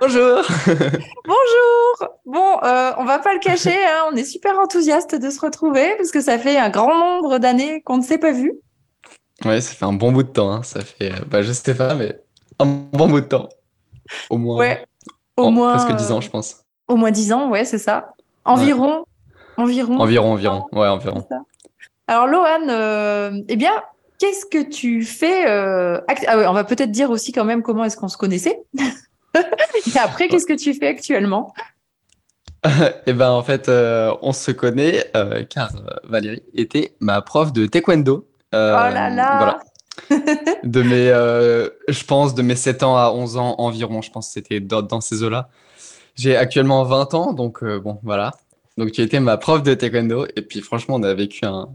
Bonjour. Bonjour. Bon, euh, on va pas le cacher, hein, on est super enthousiaste de se retrouver parce que ça fait un grand nombre d'années qu'on ne s'est pas vu. Ouais, ça fait un bon bout de temps. hein. Ça fait, euh, bah, je sais pas, mais un bon bout de temps. Au moins, Ouais, au en- moins presque 10 ans, je pense. Au moins 10 ans, ouais, c'est ça. Environ. Environ. Environ, environ. Ouais, environ. Alors, Loane, euh, eh bien, qu'est-ce que tu fais euh, ah ouais, On va peut-être dire aussi quand même comment est-ce qu'on se connaissait. Et après, qu'est-ce que tu fais actuellement? Et ben, en fait, euh, on se connaît euh, car euh, Valérie était ma prof de taekwondo. Euh, Oh là là Voilà. De mes, je pense, de mes 7 ans à 11 ans environ. Je pense que c'était dans, dans ces eaux-là. J'ai actuellement 20 ans, donc bon, voilà. Donc, tu étais ma prof de taekwondo. Et puis, franchement, on a vécu un,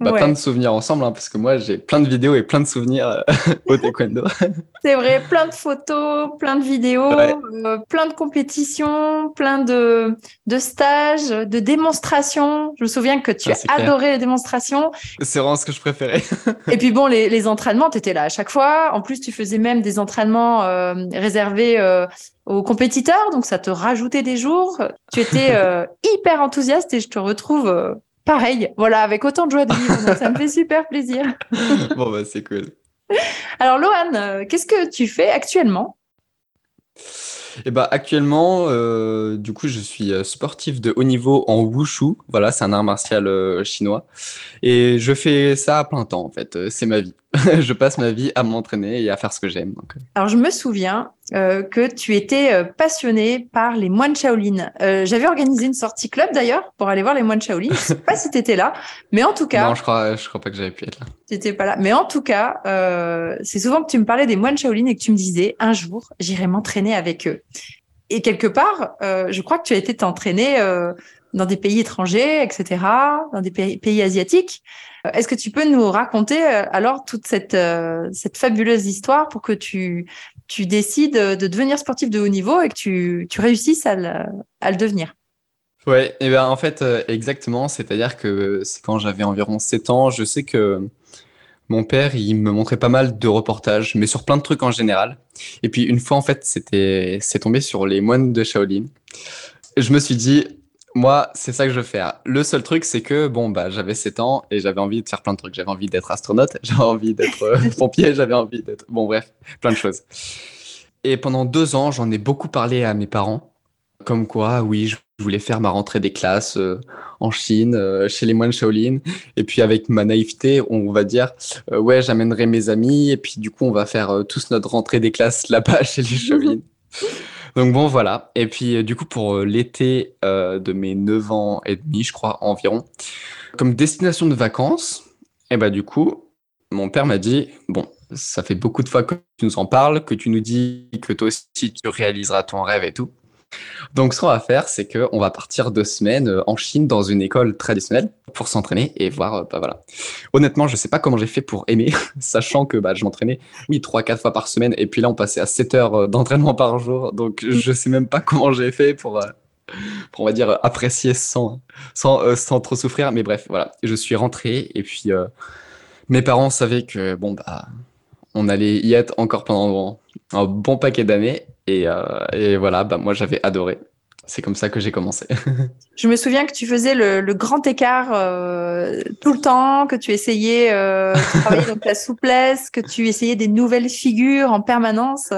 bah, Ouais. plein de souvenirs ensemble, hein, parce que moi, j'ai plein de vidéos et plein de souvenirs euh, au taekwondo. C'est vrai, plein de photos, plein de vidéos, Ouais. euh, plein de compétitions, plein de, de stages, de démonstrations. Je me souviens que tu Ah, clair. adoré les démonstrations. C'est vraiment ce que je préférais. Et puis bon, les, les entraînements, tu étais là à chaque fois. En plus, tu faisais même des entraînements euh, réservés euh, aux compétiteurs, donc ça te rajoutait des jours. Tu étais euh, hyper enthousiaste et je te retrouve euh, pareil, voilà, avec autant de joie de vivre. Donc ça me fait super plaisir. bon, bah, c'est cool. Alors, Loane, euh, qu'est-ce que tu fais actuellement? Et bah, actuellement, euh, du coup, je suis euh, sportif de haut niveau en wushu. Voilà, c'est un art martial euh, chinois. Et je fais ça à plein temps, en fait. C'est ma vie. je passe ma vie à m'entraîner et à faire ce que j'aime. Euh, Alors, je me souviens euh, que tu étais euh, passionné par les moines Shaolin. Euh, J'avais organisé une sortie club d'ailleurs pour aller voir les moines Shaolin. Je sais pas si tu étais là, mais en tout cas, non, je crois, je crois pas que j'avais pu être là. tu n'étais pas là. Mais en tout cas, c'est souvent que tu me parlais des moines Shaolin et que tu me disais un jour, j'irai m'entraîner avec eux. Et quelque part, je crois que tu as été t'entraîner dans des pays étrangers, etc., dans des pays, pays asiatiques. Euh, Est-ce que tu peux nous raconter euh, alors toute cette, euh, cette fabuleuse histoire pour que tu, tu décides de devenir sportif de haut niveau et que tu, tu réussisses à le, à le devenir? Ouais, et ben en fait, exactement. C'est-à-dire que c'est quand j'avais environ 7 ans, je sais que mon père, il me montrait pas mal de reportages, mais sur plein de trucs en général. Et puis une fois, en fait, c'était, c'est tombé sur les moines de Shaolin. Je me suis dit, moi, c'est ça que je veux faire. Le seul truc, c'est que, bon, bah, j'avais 7 ans et j'avais envie de faire plein de trucs. J'avais envie d'être astronaute, j'avais envie d'être euh, pompier, j'avais envie d'être, bon, bref, plein de choses. Et pendant deux ans, j'en ai beaucoup parlé à mes parents. Comme quoi, oui, je voulais faire ma rentrée des classes euh, en Chine, euh, chez les moines Shaolin. Et puis avec ma naïveté, on va dire, ouais, j'amènerai mes amis. Et puis du coup, on va faire tous notre rentrée des classes là-bas chez les Shaolin. Donc bon, voilà. Et puis euh, du coup, pour euh, l'été euh, de mes 9 ans et demi, je crois, environ, comme destination de vacances, et bah du coup, mon père m'a dit, bon, ça fait beaucoup de fois que tu nous en parles, que tu nous dis que toi aussi tu réaliseras ton rêve et tout. Donc, ce qu'on va faire, c'est qu'on va partir deux semaines euh, en Chine dans une école traditionnelle pour s'entraîner et voir, euh, bah voilà. Honnêtement, je sais pas comment j'ai fait pour aimer, sachant que bah, je m'entraînais, oui, trois, quatre fois par semaine, et puis là, on passait à 7 heures euh, d'entraînement par jour, donc je sais même pas comment j'ai fait pour, pour, on va dire, apprécier sans, sans, sans trop souffrir, mais bref, voilà. Je suis rentré, et puis mes parents savaient que, bon, bah, on allait y être encore pendant un bon paquet d'années. Et, euh, et voilà, bah, moi j'avais adoré. C'est comme ça que j'ai commencé. Je me souviens que tu faisais le, le grand écart euh, tout le temps, que tu essayais euh, de travailler donc la souplesse, que tu essayais des nouvelles figures en permanence.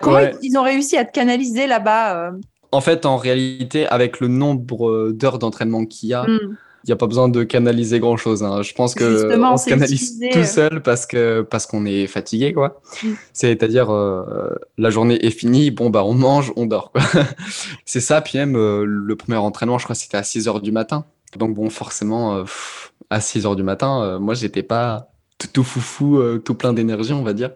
Comment Ouais. ils, ils ont réussi à te canaliser là-bas euh? En fait, en réalité, avec le nombre d'heures d'entraînement qu'il y a, Hmm. Il n'y a pas besoin de canaliser grand-chose. hein. Je pense que on se canalise utilisé, tout euh. seul parce que parce qu'on est fatigué, quoi. Mm. C'est-à-dire euh, la journée est finie, bon bah on mange, on dort. C'est ça. Puis même euh, le premier entraînement, je crois, que c'était à 6 heures du matin. Donc bon, forcément, euh, à 6 heures du matin, moi j'étais pas tout foufou, euh, tout plein d'énergie, on va dire.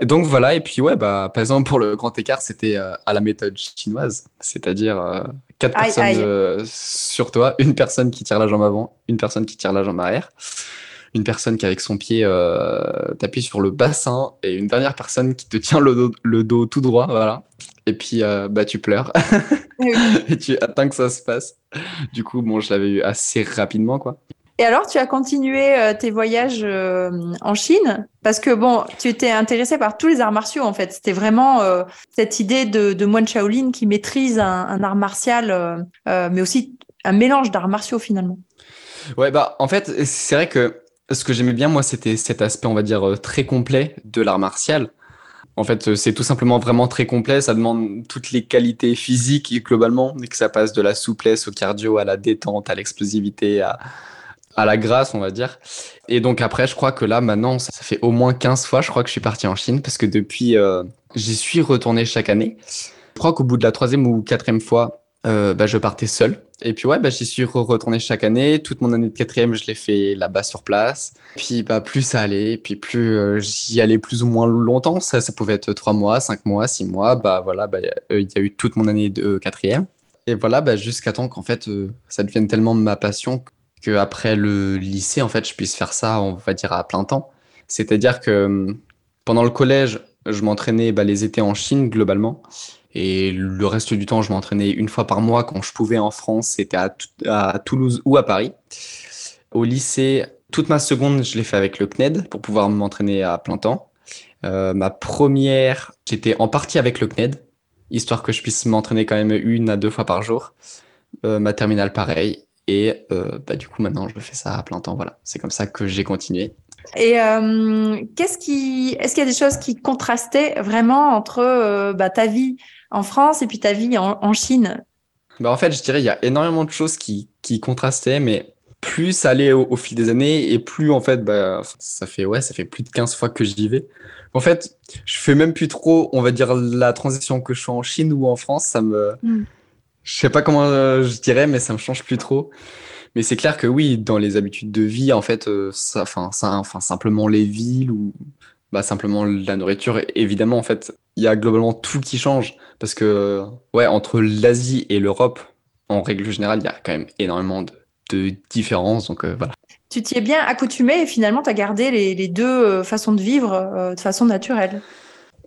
Et donc voilà, et puis ouais, bah, par exemple, pour le grand écart, c'était euh, à la méthode chinoise, c'est-à-dire euh, quatre personnes sur toi, une personne qui tire la jambe avant, une personne qui tire la jambe arrière, une personne qui avec son pied t'appuie sur le bassin, et une dernière personne qui te tient le dos, le dos tout droit, voilà. Et puis bah, tu pleures, et tu attends que ça se passe. Du coup, bon, je l'avais eu assez rapidement, quoi. Et alors, tu as continué euh, tes voyages euh, en Chine? Parce que bon, tu étais intéressé par tous les arts martiaux en fait. C'était vraiment euh, cette idée de, de, moine Shaolin qui maîtrise un, art martial, mais aussi un mélange d'arts martiaux finalement. Ouais, bah en fait, c'est vrai que ce que j'aimais bien moi, c'était cet aspect, on va dire, très complet de l'art martial. En fait, c'est tout simplement vraiment très complet. Ça demande toutes les qualités physiques globalement, et que ça passe de la souplesse au cardio, à la détente, à l'explosivité, à, à la grâce, on va dire. Et donc après, je crois que là, maintenant, ça, fait au moins 15 fois, je crois que je suis parti en Chine, parce que depuis, euh, j'y suis retourné chaque année. Je crois qu'au bout de la troisième ou quatrième fois, euh, bah, je partais seul. Et puis ouais, bah, j'y suis retourné chaque année. Toute mon année de quatrième, je l'ai fait là-bas sur place. Puis bah, plus ça allait, puis plus euh, j'y allais plus ou moins longtemps. Ça, ça pouvait être trois mois, cinq mois, six mois. Bah voilà, bah, il y a eu toute mon année de quatrième. Et voilà, bah, jusqu'à temps qu'en fait, ça devienne tellement ma passion après le lycée, en fait, je puisse faire ça, on va dire, à plein temps. C'est-à-dire que hum, pendant le collège, je m'entraînais bah, les étés en Chine, globalement. Et le reste du temps, je m'entraînais une fois par mois quand je pouvais en France, c'était à, à, Toulouse ou à Paris. Au lycée, toute ma seconde, je l'ai fait avec le CNED pour pouvoir m'entraîner à plein temps. Euh, ma première, j'étais en partie avec le CNED, histoire que je puisse m'entraîner quand même une à deux fois par jour. Euh, ma terminale, pareil. Et euh, bah, du coup, maintenant, je fais ça à plein temps. Voilà, c'est comme ça que j'ai continué. Et euh, qu'est-ce qui, est-ce qu'il y a des choses qui contrastaient vraiment entre euh, bah, ta vie en France et puis ta vie en, Chine? Bah, En fait, je dirais il y a énormément de choses qui, qui contrastaient, mais plus ça allait au, fil des années et plus en fait, bah, ça fait ouais, ça fait plus de 15 fois que j'y vais. En fait, je fais même plus trop, on va dire, la transition que je suis en Chine ou en France. Ça me, hmm. Je sais pas comment euh, je dirais, mais ça me change plus trop. Mais c'est clair que oui, dans les habitudes de vie, en fait, euh, ça, enfin, ça, enfin, simplement les villes ou bah, simplement la nourriture, évidemment, en fait, il y a globalement tout qui change. Parce que, ouais, entre l'Asie et l'Europe, en règle générale, il y a quand même énormément de, de différences. Donc, euh, voilà. Tu t'y es bien accoutumé et finalement, tu as gardé les, les deux façons de vivre de façon naturelle.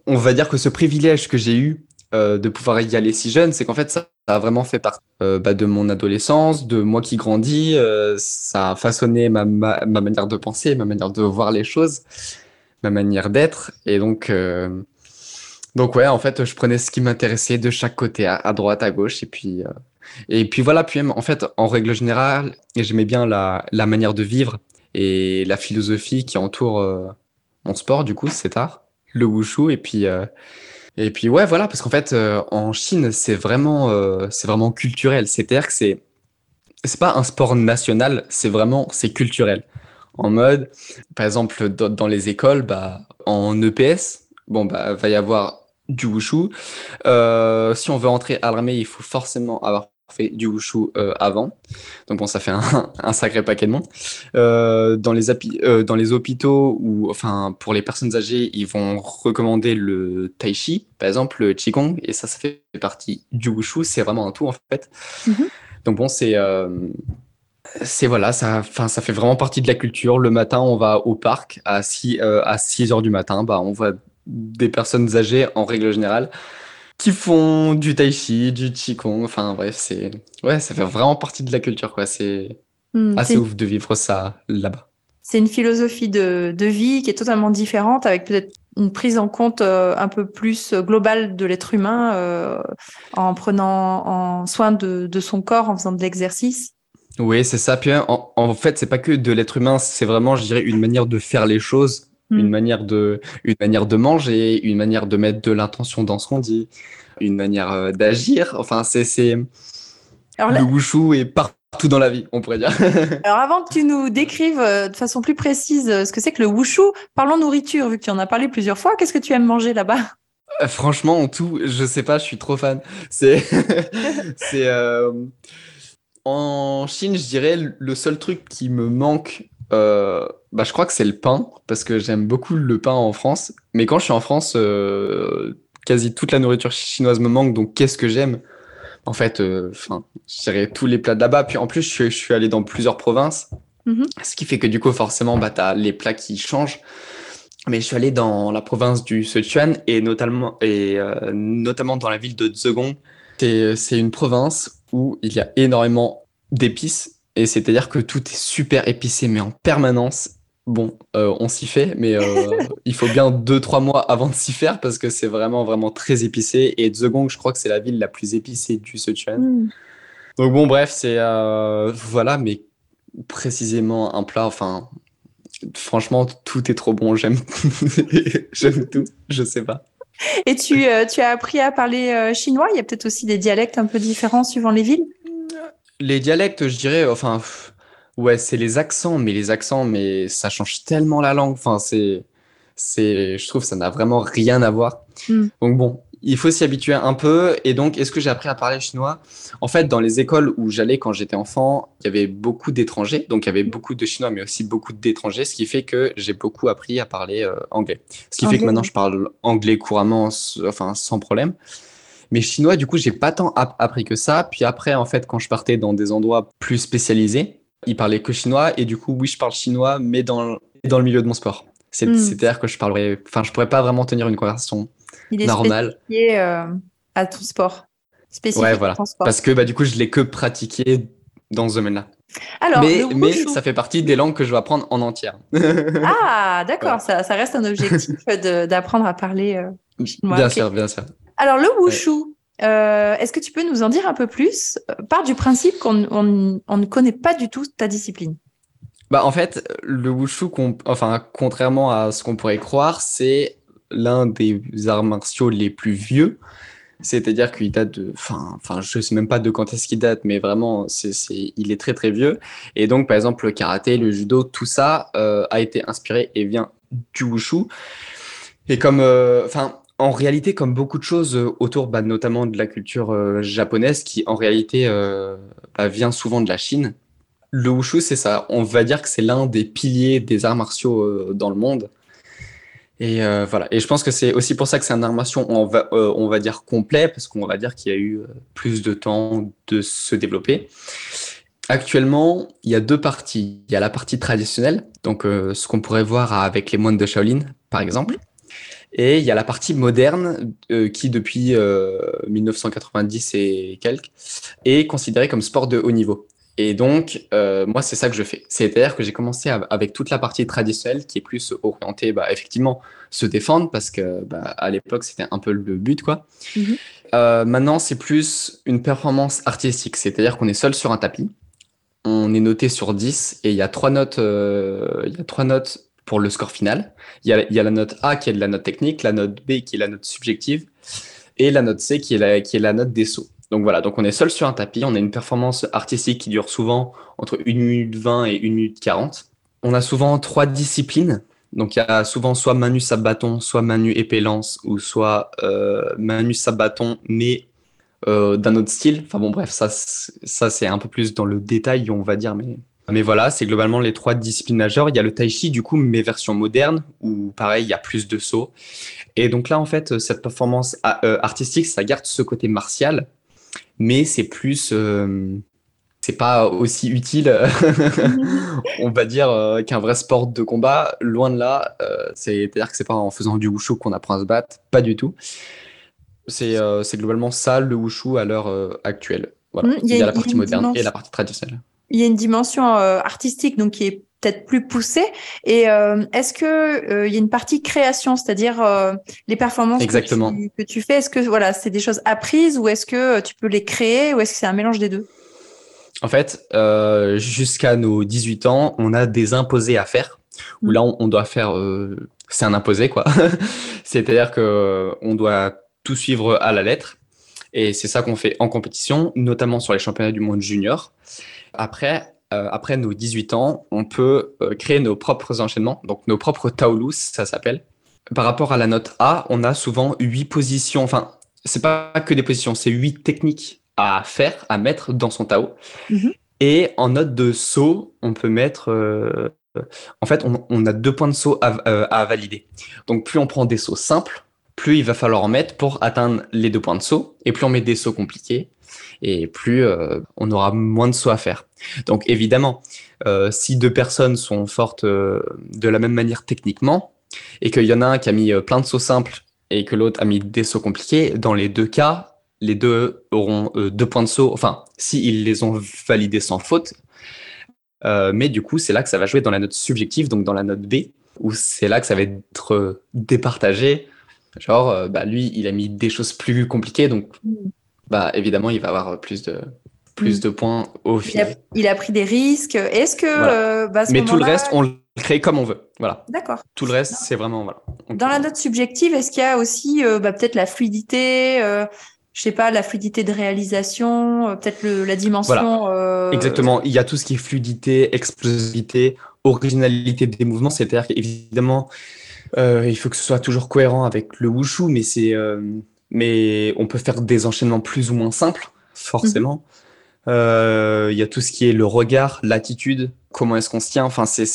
On va dire que ce privilège que j'ai eu de pouvoir y aller si jeune, c'est qu'en fait, ça, a vraiment fait partie euh, bah, de mon adolescence, de moi qui grandis. Euh, ça a façonné ma, ma, ma, manière de penser, ma manière de voir les choses, ma manière d'être. Et donc, euh, donc ouais, en fait, je prenais ce qui m'intéressait de chaque côté, à, droite, à gauche. Et puis, euh, et puis voilà, puis en fait, en règle générale, j'aimais bien la, manière de vivre et la philosophie qui entoure euh, mon sport, du coup, cet art, le wushu. Et puis, et puis ouais, voilà, parce qu'en fait, euh, en Chine, c'est vraiment, euh, c'est vraiment culturel. C'est-à-dire que c'est, c'est pas un sport national, c'est vraiment, c'est culturel. En mode, par exemple, dans, les écoles, bah, en EPS, bon, bah, va y avoir du wushu. Euh, si on veut entrer à l'armée, il faut forcément avoir fait du wushu euh, avant. Donc bon, ça fait un, un sacré paquet de monde. Euh, dans, les euh, dans les hôpitaux ou enfin pour les personnes âgées, ils vont recommander le tai chi, par exemple le qigong, et ça, ça fait partie du wushu. C'est vraiment un tout en fait. Mm-hmm. Donc bon, c'est c'est voilà, ça, ça fait vraiment partie de la culture. Le matin, on va au parc à 6, à 6 heures du matin. Bah, on voit des personnes âgées en règle générale qui font du tai chi, du qigong. Enfin bref, c'est ouais, ça fait vraiment partie de la culture quoi. C'est hmm, assez ouf de vivre ça là-bas. C'est une philosophie de, de, vie qui est totalement différente, avec peut-être une prise en compte euh, un peu plus globale de l'être humain, euh, en prenant en soin de, de, son corps, en faisant de l'exercice. Oui, c'est ça. Puis en, en fait, c'est pas que de l'être humain, c'est vraiment, je dirais, une manière de faire les choses une, mm. manière de, une manière de manger, une manière de mettre de l'intention dans ce qu'on dit, une manière euh, d'agir. Enfin, c'est. c'est... Le wushu est partout dans la vie, on pourrait dire. Alors, avant que tu nous décrives euh, de façon plus précise euh, ce que c'est que le wushu, parlons nourriture, vu que tu en as parlé plusieurs fois. Qu'est-ce que tu aimes manger là-bas? Franchement, en tout, je sais pas, je suis trop fan. C'est. c'est. En Chine, je dirais, le seul truc qui me manque euh, bah, je crois que c'est le pain, parce que j'aime beaucoup le pain en France. Mais quand je suis en France, euh, quasi toute la nourriture chinoise me manque, donc qu'est-ce que j'aime? En fait, euh, enfin, je dirais tous les plats de là-bas. Puis en plus, je suis, je suis allé dans plusieurs provinces, Mhm. ce qui fait que du coup, forcément, bah, tu as les plats qui changent. Mais je suis allé dans la province du Sichuan et notamment, et, euh, notamment dans la ville de Zhejiang. C'est une province où il y a énormément d'épices et c'est-à-dire que tout est super épicé, mais en permanence. Bon, euh, on s'y fait, mais euh, il faut bien deux, trois mois avant de s'y faire parce que c'est vraiment, vraiment très épicé. Et Zhejiang, je crois que c'est la ville la plus épicée du Sichuan. Mm. Donc bon, bref, c'est euh, voilà, mais précisément un plat. Enfin, franchement, tout est trop bon. J'aime, j'aime tout. Je sais pas. Et tu, tu as appris à parler chinois? Il y a peut-être aussi des dialectes un peu différents suivant les villes? Les dialectes, je dirais, enfin, pff, ouais, c'est les accents, mais les accents, mais ça change tellement la langue. Enfin, c'est, c'est, je trouve, ça n'a vraiment rien à voir. Mm. Donc bon, il faut s'y habituer un peu. Et donc, est-ce que j'ai appris à parler chinois? En fait, dans les écoles où j'allais quand j'étais enfant, il y avait beaucoup d'étrangers. Donc, il y avait beaucoup de Chinois, mais aussi beaucoup d'étrangers, ce qui fait que j'ai beaucoup appris à parler euh, anglais. Ce qui fait que maintenant, je parle anglais couramment, enfin, sans problème. Mais chinois, du coup, j'ai pas tant app- appris que ça. Puis après, en fait, quand je partais dans des endroits plus spécialisés, ils parlaient que chinois. Et du coup, oui, je parle chinois, mais dans, dans le milieu de mon sport. C'est- Mm. C'est-à-dire que je parlerais, enfin, je pourrais pas vraiment tenir une conversation Il est normale. euh, à ton sport. Spécifique Ouais, voilà. ton sport. Parce que bah, du coup, je l'ai que pratiqué dans ce domaine-là. Alors, mais, ça fait partie des langues que je dois apprendre en entière. Ah, d'accord, Voilà. ça, ça reste un objectif d'apprendre à parler euh, chinois. bien sûr, bien sûr. Alors, le wushu, euh, est-ce que tu peux nous en dire un peu plus? Euh, Part du principe qu'on on- on ne connaît pas du tout ta discipline. Bah, en fait, le wushu, enfin, contrairement à ce qu'on pourrait croire, c'est l'un des arts martiaux les plus vieux. C'est-à-dire qu'il date de, enfin, enfin, je sais même pas de quand est-ce qu'il date, mais vraiment, c'est, il est très très vieux. Et donc, par exemple, le karaté, le judo, tout ça euh, a été inspiré et vient du wushu. Et comme, euh, enfin, en réalité, comme beaucoup de choses euh, autour, bah, notamment de la culture euh, japonaise, qui en réalité euh, bah, vient souvent de la Chine. Le wushu, c'est ça. On va dire que c'est l'un des piliers des arts martiaux dans le monde. Et voilà. Et je pense que c'est aussi pour ça que c'est un art martial, on va, on va dire complet, parce qu'on va dire qu'il y a eu plus de temps de se développer. Actuellement, il y a deux parties. Il y a la partie traditionnelle, donc ce qu'on pourrait voir avec les moines de Shaolin, par exemple. Et il y a la partie moderne euh, qui, depuis euh, 1990 et quelques, est considérée comme sport de haut niveau. Et donc, euh, moi, c'est ça que je fais. C'est-à-dire que j'ai commencé av- avec toute la partie traditionnelle qui est plus orientée, bah, effectivement, se défendre parce que bah, à l'époque, c'était un peu le but, quoi. Mhm. Euh, maintenant, c'est plus une performance artistique. C'est-à-dire qu'on est seul sur un tapis. On est noté sur 10 et il y a trois notes, euh, il y a trois notes pour le score final. Il y a, la note A qui est de la note technique, la note B qui est la note subjective et la note C qui est la, qui est la note des sauts. Donc voilà, donc on est seul sur un tapis, on a une performance artistique qui dure souvent entre 1 minute 20 et 1 minute 40. On a souvent trois disciplines. Donc il y a souvent soit sabre bâton, soit main nue épée lance, ou soit euh, sabre bâton, mais euh, d'un autre style. Enfin bon, bref, ça, ça c'est un peu plus dans le détail, on va dire, mais, mais voilà, c'est globalement les trois disciplines majeures. Il y a le tai chi, du coup, mais version moderne, où pareil, il y a plus de sauts. Et donc là, en fait, cette performance euh, artistique, ça garde ce côté martial, mais c'est plus. euh, c'est pas aussi utile, on va dire, euh, qu'un vrai sport de combat. Loin de là, euh, c'est-à-dire que c'est pas en faisant du wushu qu'on apprend à se battre, pas du tout. C'est euh, globalement ça le wushu à l'heure euh, actuelle. Voilà. Mm, Il y a, il y a- la partie moderne et la partie traditionnelle. Il y a une dimension euh, artistique donc qui est peut-être plus poussée. Et euh, est-ce que euh, il y a une partie création, c'est-à-dire les performances que tu, que tu fais, est-ce que voilà, c'est des choses apprises ou est-ce que tu peux les créer ou est-ce que c'est un mélange des deux? En fait, jusqu'à nos 18 ans, on a des imposés à faire. Où Mm. là, on, on doit faire. c'est un imposé, quoi. C'est-à-dire que on doit tout suivre à la lettre. Et c'est ça qu'on fait en compétition, notamment sur les championnats du monde junior. Après, euh, après nos 18 ans, on peut euh, créer nos propres enchaînements, donc nos propres taolus, ça s'appelle. Par rapport à la note A, on a souvent huit positions. Enfin, c'est pas que des positions, c'est huit techniques à faire, à mettre dans son Tao. Mhm. Et en note de saut, on peut mettre euh, en fait, on, a deux points de saut à, valider. Donc, plus on prend des sauts simples, plus il va falloir en mettre pour atteindre les deux points de saut. Et plus on met des sauts compliqués, et plus on aura moins de sauts à faire. Donc, évidemment, si deux personnes sont fortes de la même manière techniquement, et qu'il y en a un qui a mis plein de sauts simples et que l'autre a mis des sauts compliqués, dans les deux cas, les deux auront euh, deux points de saut, enfin, s'ils les ont validés sans faute. Euh, mais du coup, c'est là que ça va jouer dans la note subjective, donc dans la note B, où c'est là que ça va être euh, départagé. Genre, bah, lui, il a mis des choses plus compliquées, donc bah, évidemment, il va avoir plus de, plus mm. de points au final. Il a, pris des risques. Est-ce que. Bah, mais tout le reste, on le crée comme on veut. Voilà. D'accord. Tout le reste, c'est vraiment. Voilà. Dans la note subjective, est-ce qu'il y a aussi bah, peut-être la fluidité je sais pas, la fluidité de réalisation, euh, peut-être la dimension. Euh, Exactement. Il y a tout ce qui est fluidité, explosivité, originalité des mouvements. C'est-à-dire qu'évidemment, euh, il faut que ce soit toujours cohérent avec le wushu, mais c'est, mais on peut faire des enchaînements plus ou moins simples, forcément. Mhm. Il y a tout ce qui est le regard, l'attitude, comment est-ce qu'on se tient. Enfin, c'est,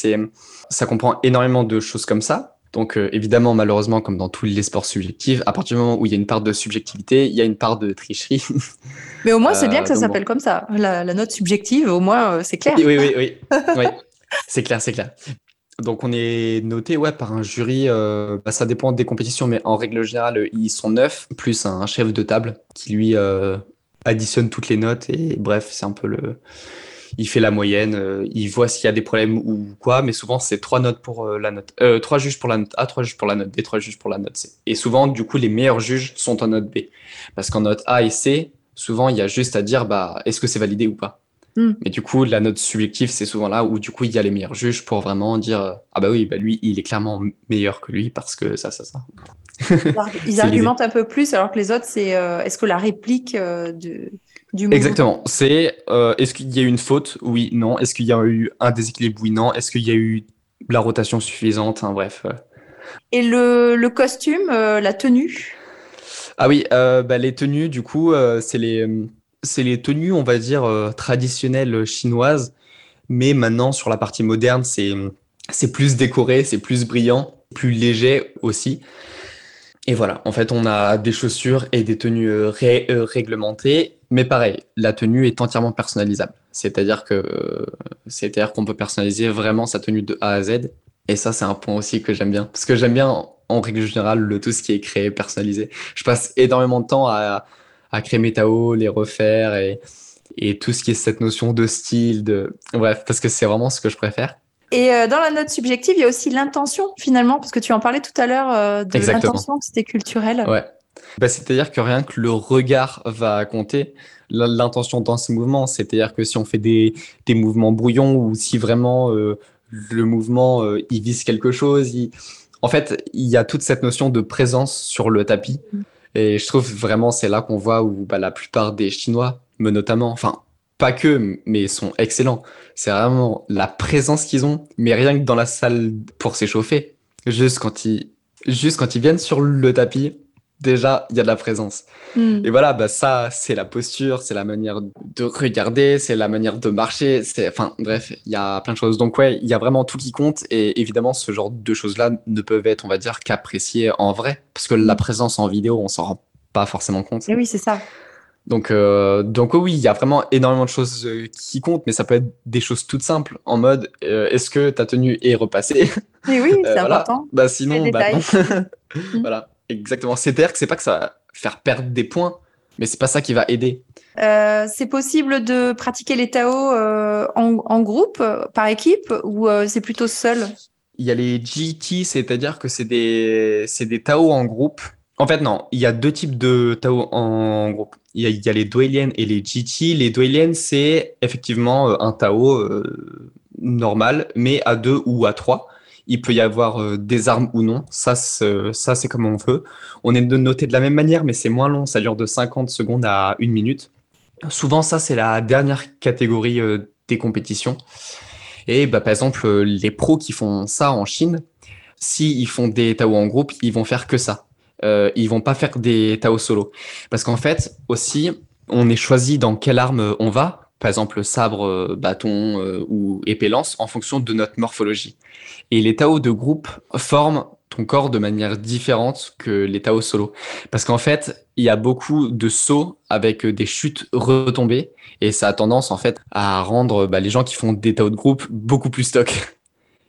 ça comprend énormément de choses comme ça. Donc euh, évidemment, malheureusement, comme dans tous les sports subjectifs, à partir du moment où il y a une part de subjectivité, il y a une part de tricherie. Mais au moins, c'est bien que ça euh, s'appelle comme ça. La, note subjective, au moins, euh, c'est clair. Oui, oui, oui. oui. c'est clair, c'est clair. Donc on est noté ouais, par un jury, bah, ça dépend des compétitions, mais en règle générale, ils sont neuf, plus un chef de table qui lui additionne toutes les notes. Et bref, c'est un peu le il fait la moyenne, euh, il voit s'il y a des problèmes ou quoi, mais souvent c'est trois notes pour euh, la note, euh, trois juges pour la note A, trois juges pour la note B, trois juges pour la note C. Et souvent, du coup, les meilleurs juges sont en note B, parce qu'en note A et C, souvent il y a juste à dire bah est-ce que c'est validé ou pas? Hmm. Mais du coup, la note subjective, c'est souvent là où du coup il y a les meilleurs juges pour vraiment dire ah bah oui, bah lui, il est clairement meilleur que lui parce que ça, ça, ça. Ils argumentent un peu plus alors que les autres, c'est est-ce que la réplique de Exactement. C'est euh, est-ce qu'il y a eu une faute? Oui, non. Est-ce qu'il y a eu un déséquilibre? Oui, non. Est-ce qu'il y a eu la rotation suffisante? Hein, Bref. Et le, le costume, euh, la tenue? Ah oui, euh, bah, les tenues, du coup, c'est les, c'est les tenues, on va dire, traditionnelles chinoises. Mais maintenant, sur la partie moderne, c'est, plus décoré, c'est plus brillant, plus léger aussi. Et voilà, en fait, on a des chaussures et des tenues réglementées mais pareil, la tenue est entièrement personnalisable. C'est-à-dire que c'est-à-dire qu'on peut personnaliser vraiment sa tenue de A à Z. Et ça, c'est un point aussi que j'aime bien. Parce que j'aime bien, en règle générale, le, tout ce qui est créé, personnalisé. Je passe énormément de temps à, à créer mes Tao, les refaire et, et tout ce qui est cette notion de style, de bref, parce que c'est vraiment ce que je préfère. Et euh, dans la note subjective, il y a aussi l'intention finalement, parce que tu en parlais tout à l'heure euh, de l'intention, c'était culturel. Ouais, bah, C'est-à-dire que rien que le regard va compter, l'intention dans ces mouvements, c'est-à-dire que si on fait des, des mouvements brouillons ou si vraiment euh, le mouvement euh, il vise quelque chose, en fait, il y a toute cette notion de présence sur le tapis. Mm. Et je trouve vraiment c'est là qu'on voit où bah, la plupart des Chinois, me notamment, enfin pas que, mais sont excellents. C'est vraiment la présence qu'ils ont, mais rien que dans la salle pour s'échauffer. Juste quand ils, juste quand ils viennent sur le tapis, déjà, il y a de la présence. Hmm. Et voilà, bah, ça, c'est la posture, c'est la manière de regarder, c'est la manière de marcher. C'est, enfin, bref, il y a plein de choses. Donc, ouais, il y a vraiment tout qui compte. Et évidemment, ce genre de choses-là ne peuvent être, on va dire, qu'appréciées en vrai. Parce que la hmm. présence en vidéo, on s'en rend pas forcément compte. Et oui, c'est ça. Donc, euh, donc oui, il y a vraiment énormément de choses euh, qui comptent, mais ça peut être des choses toutes simples, en mode euh, est-ce que ta tenue est repassée? Et oui, c'est important. Bah sinon, bah non. voilà. Exactement. C'est-à-dire que c'est pas que ça va faire perdre des points, mais c'est pas ça qui va aider. Euh, c'est possible de pratiquer les Tao euh, en, groupe, par équipe, ou euh, c'est plutôt seul? Il y a les GT, c'est-à-dire que c'est des, des Tao en groupe. En fait, non, il y a deux types de Tao en groupe. Il y a, les Duelian et les GT. Les Duelian, c'est effectivement un Tao normal, mais à deux ou à trois. Il peut y avoir euh, des armes ou non. Ça, ça c'est comme on veut. On est noté de la même manière, mais c'est moins long. Ça dure de 50 secondes à une minute. Souvent, ça, c'est la dernière catégorie euh, des compétitions. Et bah, par exemple, euh, les pros qui font ça en Chine, s'ils font des Tao en groupe, ils vont faire que ça. Euh, ils vont pas faire des Tao solo. Parce qu'en fait, aussi, on est choisi dans quelle arme on va par exemple sabre, bâton ou épée lance, en fonction de notre morphologie. Et les Tao de groupe forment ton corps de manière différente que les Tao solo. Parce qu'en fait, il y a beaucoup de sauts avec des chutes retombées et ça a tendance en fait à rendre bah, les gens qui font des Tao de groupe beaucoup plus stock.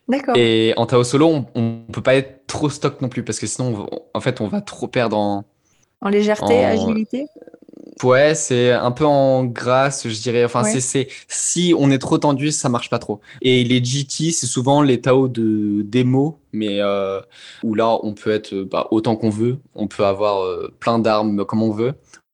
D'accord. Et en Tao solo, on, ne peut pas être trop stock non plus parce que sinon, en fait, on va trop perdre en. En légèreté, agilité? Ouais, c'est un peu en grâce, je dirais. Enfin, c'est si on est trop tendu, ça marche pas trop. Et les GT, c'est souvent les Tao de démo, mais euh, où là, on peut être bah, autant qu'on veut. On peut avoir euh, plein d'armes comme on veut.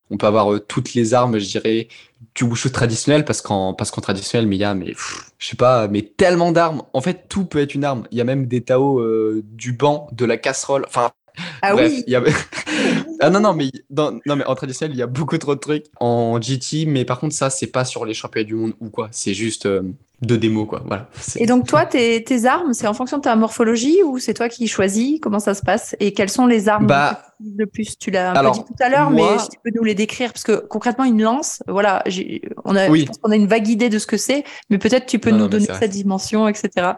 On peut avoir euh, toutes les armes, je dirais, du wushu traditionnel, parce qu'en parce qu'en traditionnel, mais il y a, mais je sais pas, mais tellement d'armes. En fait, tout peut être une arme. Il y a même des Tao du banc, de la casserole. Enfin, ah oui. Y a... ah non, non, mais, non, mais en traditionnel, il y a beaucoup trop de trucs en GT, mais par contre, ça, c'est pas sur les championnats du monde ou quoi. C'est juste euh, de démo, quoi. Voilà. Et donc, toi, tes, tes armes, c'est en fonction de ta morphologie ou c'est toi qui choisis Comment ça se passe? Et quelles sont les armes bah, le plus? Tu l'as un peu dit tout à l'heure, mais tu peux nous les décrire parce que concrètement, une lance, voilà, on a, je pense qu'on a une vague idée de ce que c'est, mais peut-être tu peux nous donner sa dimension, etc.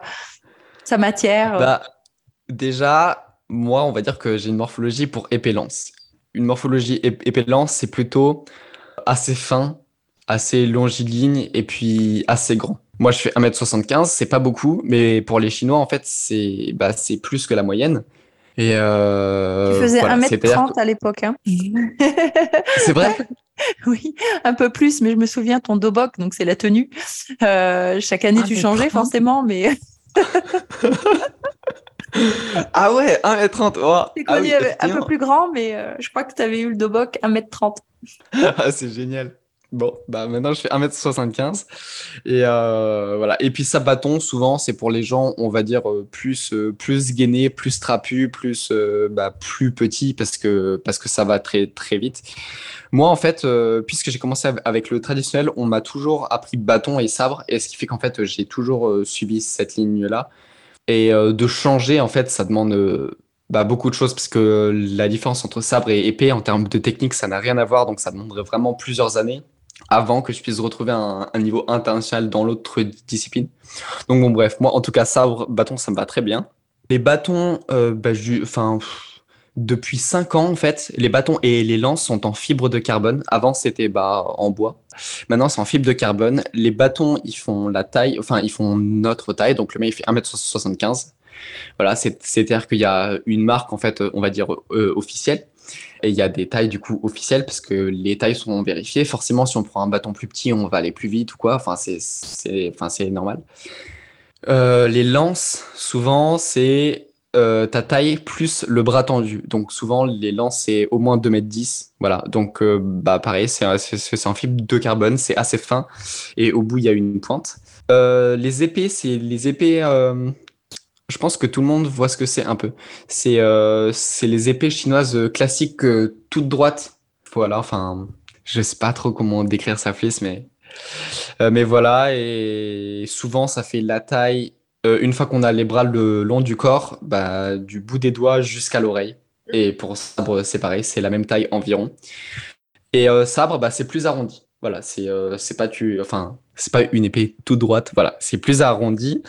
Sa matière. Bah, déjà, moi, on va dire que j'ai une morphologie pour épée-lance. Une morphologie épée-lance, c'est plutôt assez fin, assez longiligne et puis assez grand. Moi, je fais 1m75, c'est pas beaucoup, mais pour les Chinois, en fait, c'est bah, plus que la moyenne. Et euh, tu faisais 1m30 à l'époque. Hein c'est vrai? Oui, un peu plus, mais je me souviens ton dobok, donc c'est la tenue. Euh, chaque année, tu changeais forcément, mais. ah ouais, 1m30. Oh. C'est connu un peu plus grand, mais euh, je crois que tu avais eu le Dobok 1m30. ah, c'est génial. Bon, bah maintenant je fais 1m75 et euh, voilà. Et puis ça bâton, souvent c'est pour les gens, on va dire euh, plus plus gainés, plus trapus, plus bah, plus petits parce que parce que ça va très très vite. Moi en fait, puisque j'ai commencé avec le traditionnel, on m'a toujours appris bâton et sabre et ce qui fait qu'en fait j'ai toujours suivi cette ligne là. Et euh, de changer, en fait, ça demande euh, bah, beaucoup de choses parce que la différence entre sabre et épée en termes de technique, ça n'a rien à voir. Donc, ça demanderait vraiment plusieurs années avant que je puisse retrouver un, niveau international dans l'autre discipline. Donc, bon, bref, moi, en tout cas, sabre, bâton, ça me va très bien. Les bâtons, euh, bah, depuis 5 ans, en fait, les bâtons et les lances sont en fibre de carbone. Avant, c'était bah, en bois. Maintenant, c'est en fibre de carbone. Les bâtons, ils font la taille, enfin, ils font notre taille. Donc, le mien, il fait 1m75. Voilà, c'est-à-dire qu'il y a une marque, en fait, on va dire euh, officielle. Et il y a des tailles, du coup, officielles, parce que les tailles sont vérifiées. Forcément, si on prend un bâton plus petit, on va aller plus vite ou quoi. Enfin, c'est normal. Euh, les lances, souvent, c'est euh, ta taille plus le bras tendu. Donc souvent les lances c'est au moins 2m10. Voilà. Donc euh, bah pareil, c'est un fibre de carbone, c'est assez fin et au bout il y a une pointe. Euh, les épées, c'est les épées je pense que tout le monde voit ce que c'est un peu. C'est c'est les épées chinoises classiques toutes droites. Voilà, enfin je sais pas trop comment décrire sa flisse mais mais voilà et souvent ça fait la taille euh, une fois qu'on a les bras le long du corps, bah, du bout des doigts jusqu'à l'oreille. Et pour sabre, c'est pareil, c'est la même taille environ. Et euh, sabre, bah, c'est plus arrondi. Voilà, c'est euh, c'est pas tu, enfin, c'est pas une épée toute droite. Voilà, c'est plus arrondi.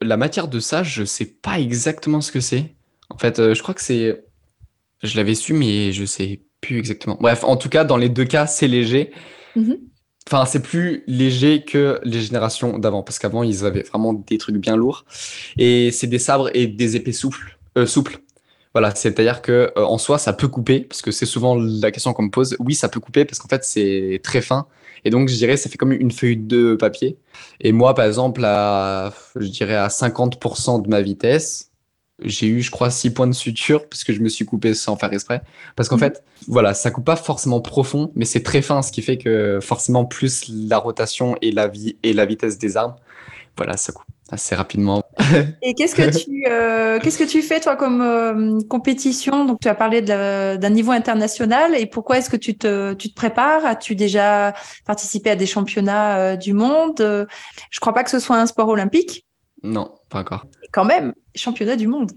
La matière de ça, je sais pas exactement ce que c'est. En fait, je crois que c'est, je l'avais su, mais je sais plus exactement. Bref, en tout cas, dans les deux cas, c'est léger. Mm-hmm. Enfin, c'est plus léger que les générations d'avant, parce qu'avant, ils avaient vraiment des trucs bien lourds. Et c'est des sabres et des épées souples. Euh, souples. Voilà, c'est-à-dire que euh, en soi, ça peut couper, parce que c'est souvent la question qu'on me pose. Oui, ça peut couper, parce qu'en fait, c'est très fin. Et donc, je dirais, ça fait comme une feuille de papier. Et moi, par exemple, à, je dirais à 50% de ma vitesse, j'ai eu, je crois, 6 points de suture parce que je me suis coupé sans faire exprès. Parce qu'en mhm. fait, voilà, ça coupe pas forcément profond, mais c'est très fin, ce qui fait que forcément, plus la rotation et la, vie, et la vitesse des armes, voilà, ça coupe assez rapidement. Et qu'est-ce que tu euh, qu'est-ce que tu fais toi comme euh, compétition? Donc tu as parlé d'un niveau international et pourquoi est-ce que tu te tu te prépares? As-tu déjà participé à des championnats euh, du monde? Je crois pas que ce soit un sport olympique. Non, pas encore. Quand même, championnat du monde.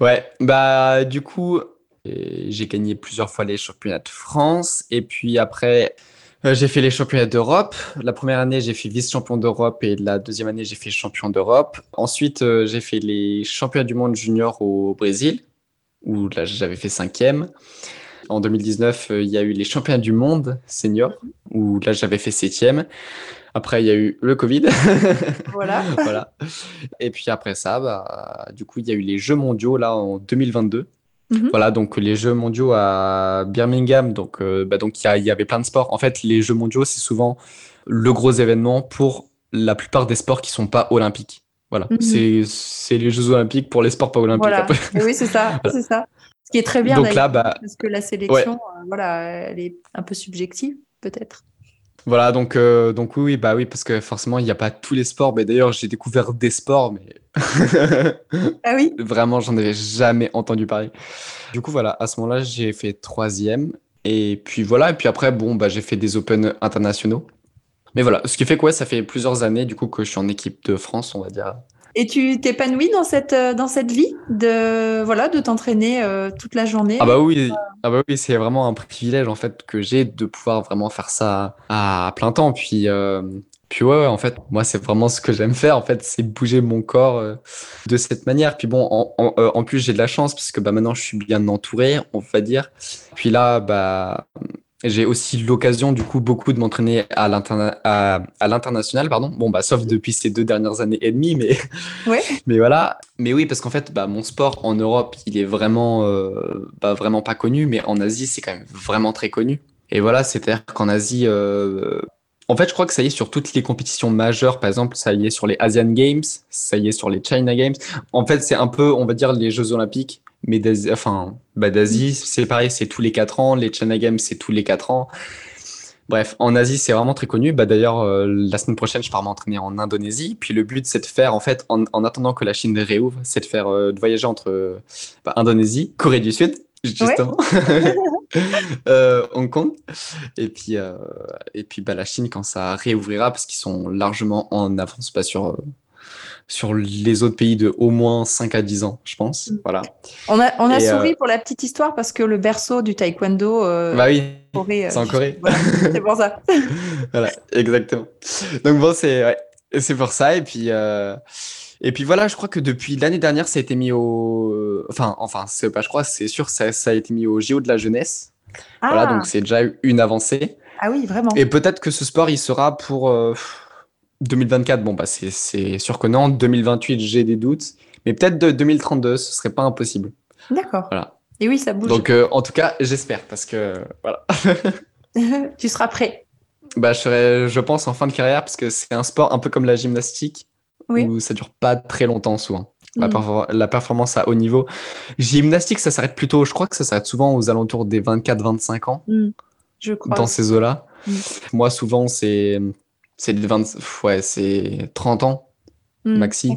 ouais, bah du coup, j'ai gagné plusieurs fois les championnats de France et puis après, Euh, j'ai fait les championnats d'Europe. La première année, j'ai fait vice-champion d'Europe et la deuxième année, j'ai fait champion d'Europe. Ensuite, euh, j'ai fait les championnats du monde junior au Brésil, où là, j'avais fait cinquième. En 2019, euh, il y a eu les championnats du monde senior, où là, j'avais fait septième. Après, il y a eu le Covid. Voilà. voilà. Et puis après ça, bah, du coup, il y a eu les Jeux mondiaux là en 2022. Mhm. Voilà, donc les Jeux mondiaux à Birmingham, donc euh, bah, donc il y, avait plein de sports. En fait, les Jeux mondiaux, c'est souvent le gros événement pour la plupart des sports qui sont pas olympiques. Voilà, Mhm. c'est les Jeux olympiques pour les sports pas olympiques. Voilà. Oui, c'est ça, c'est ça. Ce qui est très bien Donc là, bah, parce que la sélection, euh, voilà, elle est un peu subjective, peut-être. Voilà, donc, euh, donc oui, bah oui, parce que forcément, il n'y a pas tous les sports. Mais d'ailleurs, j'ai découvert des sports, mais Ah oui? vraiment, j'en avais jamais entendu parler. Du coup, voilà, à ce moment-là, j'ai fait troisième. Et puis voilà, et puis après, bon, bah, j'ai fait des Open internationaux. Mais voilà, ce qui fait que ouais, ça fait plusieurs années, du coup, que je suis en équipe de France, on va dire. Et tu t'épanouis dans cette, euh, dans cette vie de, voilà, de t'entraîner euh, toute la journée? Ah bah oui, ah bah oui, c'est vraiment un privilège en fait que j'ai de pouvoir vraiment faire ça à plein temps. Puis, euh, puis ouais, en fait, moi c'est vraiment ce que j'aime faire en fait, c'est bouger mon corps de cette manière. Puis bon, en, en, en plus j'ai de la chance parce que bah maintenant je suis bien entouré, on va dire. Puis là, bah j'ai aussi l'occasion du coup beaucoup de m'entraîner à l'interna- à, à l'international, pardon. Bon bah sauf depuis ces deux dernières années et demie, mais Ouais. mais voilà. Mais oui, parce qu'en fait, bah, mon sport en Europe, il est vraiment, euh, bah, vraiment pas connu, mais en Asie, c'est quand même vraiment très connu. Et voilà, c'est-à-dire qu'en Asie, euh, en fait, je crois que ça y est sur toutes les compétitions majeures. Par exemple, ça y est sur les Asian Games, ça y est sur les China Games. En fait, c'est un peu, on va dire, les Jeux Olympiques, mais d'Asie, enfin, bah, d'Asie, c'est pareil, c'est tous les quatre ans. Les China Games, c'est tous les quatre ans. Bref, en Asie, c'est vraiment très connu. Bah, d'ailleurs, euh, la semaine prochaine, je pars m'entraîner en Indonésie. Puis le but, c'est de faire, en fait, en, en attendant que la Chine réouvre, c'est de faire, euh, de voyager entre euh, bah, Indonésie, Corée du Sud, justement, euh, Hong Kong, et puis, et puis bah, la Chine quand ça réouvrira, parce qu'ils sont largement en avance pas sur, sur les autres pays de au moins 5 à 10 ans, je pense. Voilà. On a, on a Et, souri euh, pour la petite histoire parce que le berceau du taekwondo, euh, Bah oui, euh, c'est en Corée. voilà, c'est pour ça. Voilà, exactement. Donc bon, c'est ouais, c'est pour ça. Et puis, euh, et puis voilà, je crois que depuis l'année dernière, ça a été mis au... Enfin, enfin, c'est pas je crois, c'est sûr, ça, ça a été mis au JO de la jeunesse. Voilà, Ah, donc c'est déjà une avancée. ah oui, vraiment. Et peut-être que ce sport, il sera pour euh, 2024. Bon, bah c'est sûr que non. 2028, j'ai des doutes. Mais peut-être de 2032, ce serait pas impossible. D'accord. Voilà. Et oui, ça bouge. Donc euh, en tout cas, j'espère, parce que voilà. tu seras prêt. Bah, je serais, je pense, en fin de carrière, parce que c'est un sport un peu comme la gymnastique, Oui. où ça dure pas très longtemps souvent. La, Mm. perfor- la performance à haut niveau. Gymnastique, ça s'arrête plutôt, je crois que ça s'arrête souvent aux alentours des 24-25 ans, Mm. Je crois. dans ces eaux-là. Mm. Moi, souvent, c'est c'est des 20, ouais, c'est 30 ans, Mm, maxi.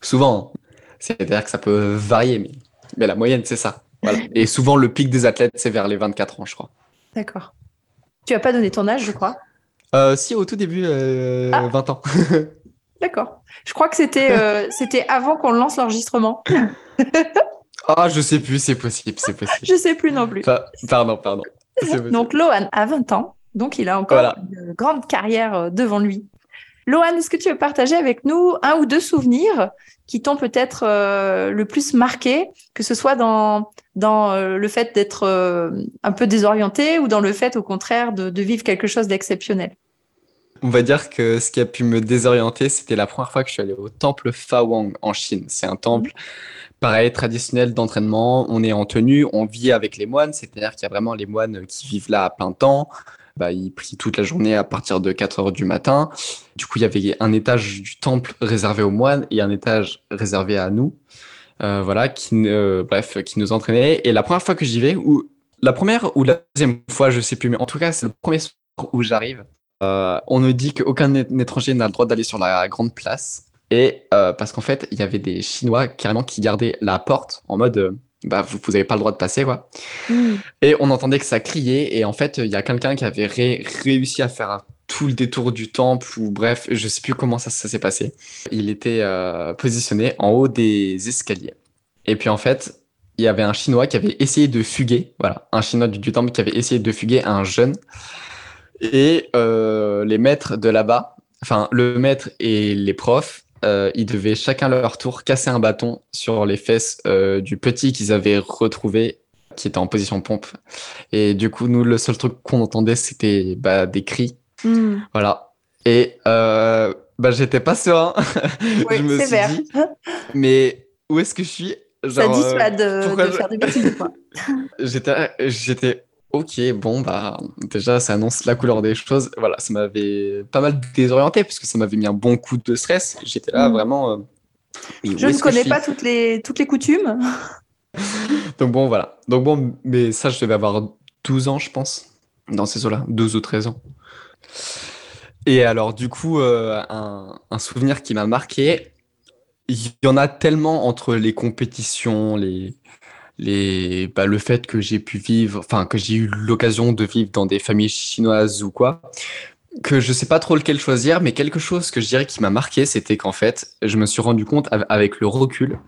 souvent. C'est-à-dire que ça peut varier, mais, mais la moyenne, c'est ça. Voilà. Et souvent, le pic des athlètes, c'est vers les 24 ans, je crois. D'accord. Tu as pas donné ton âge, je crois? Euh, si, au tout début, euh, Ah. 20 ans. D'accord. Je crois que c'était euh, c'était avant qu'on lance l'enregistrement. Ah, je sais plus, c'est possible, c'est possible. Je sais plus non plus. Pa- pardon, pardon. Donc Lohan a 20 ans, donc il a encore Voilà. une grande carrière euh, devant lui. Lohan, est-ce que tu veux partager avec nous un ou deux souvenirs qui t'ont peut-être euh, le plus marqué, que ce soit dans, dans euh, le fait d'être euh, un peu désorienté ou dans le fait au contraire de, de vivre quelque chose d'exceptionnel? On va dire que ce qui a pu me désorienter, c'était la première fois que je suis allé au temple Fawang en Chine. C'est un temple, pareil, traditionnel d'entraînement. On est en tenue, on vit avec les moines, c'est-à-dire qu'il y a vraiment les moines qui vivent là à plein temps. Bah, ils prient toute la journée à partir de 4 heures du matin. Du coup, il y avait un étage du temple réservé aux moines et un étage réservé à nous. Euh, voilà, qui, euh, bref, qui nous entraînait. Et la première fois que j'y vais, ou la première ou la deuxième fois, je sais plus, mais en tout cas, c'est le premier soir où j'arrive. Euh, on nous dit qu'aucun étranger n'a le droit d'aller sur la grande place. Et parce qu'en fait, il y avait des Chinois carrément qui gardaient la porte en mode bah, vous n'avez pas le droit de passer, quoi. Et on entendait que ça criait. Et en fait, il y a quelqu'un qui avait ré- réussi à faire un- tout le détour du temple, ou bref, je sais plus comment ça, ça s'est passé. Il était euh, positionné en haut des escaliers. Et puis en fait, il y avait un Chinois qui avait essayé de fuguer, voilà, un Chinois du, du temple qui avait essayé de fuguer un jeune. Et euh, les maîtres de là-bas, enfin le maître et les profs, euh, ils devaient chacun leur tour casser un bâton sur les fesses euh, du petit qu'ils avaient retrouvé, qui était en position pompe. Et du coup, nous, le seul truc qu'on entendait, c'était bah, des cris. Hmm. Voilà. Et euh, bah, j'étais pas serein. Oui, je me suis sévère. dit, mais où est-ce que je suis? Ça Genre, euh, dissuade de, de faire des bêtises. J'étais, j'étais, ok, bon, bah, déjà, ça annonce la couleur des choses. Voilà, ça m'avait pas mal désorienté, parce que ça m'avait mis un bon coup de stress. J'étais là, Mm. vraiment. euh, Je ne connais pas toutes les, toutes les coutumes. Donc, bon, voilà. Donc, bon, mais ça, je devais avoir 12 ans, je pense, dans ces eaux-là, 12 ou 13 ans. Et alors, du coup, euh, un, un souvenir qui m'a marqué, il y en a tellement entre les compétitions, les, les, bah, le fait que j'ai pu vivre, enfin, que j'ai eu l'occasion de vivre dans des familles chinoises ou quoi, que je sais pas trop lequel choisir, mais quelque chose que je dirais qui m'a marqué, c'était qu'en fait, je me suis rendu compte av- avec le recul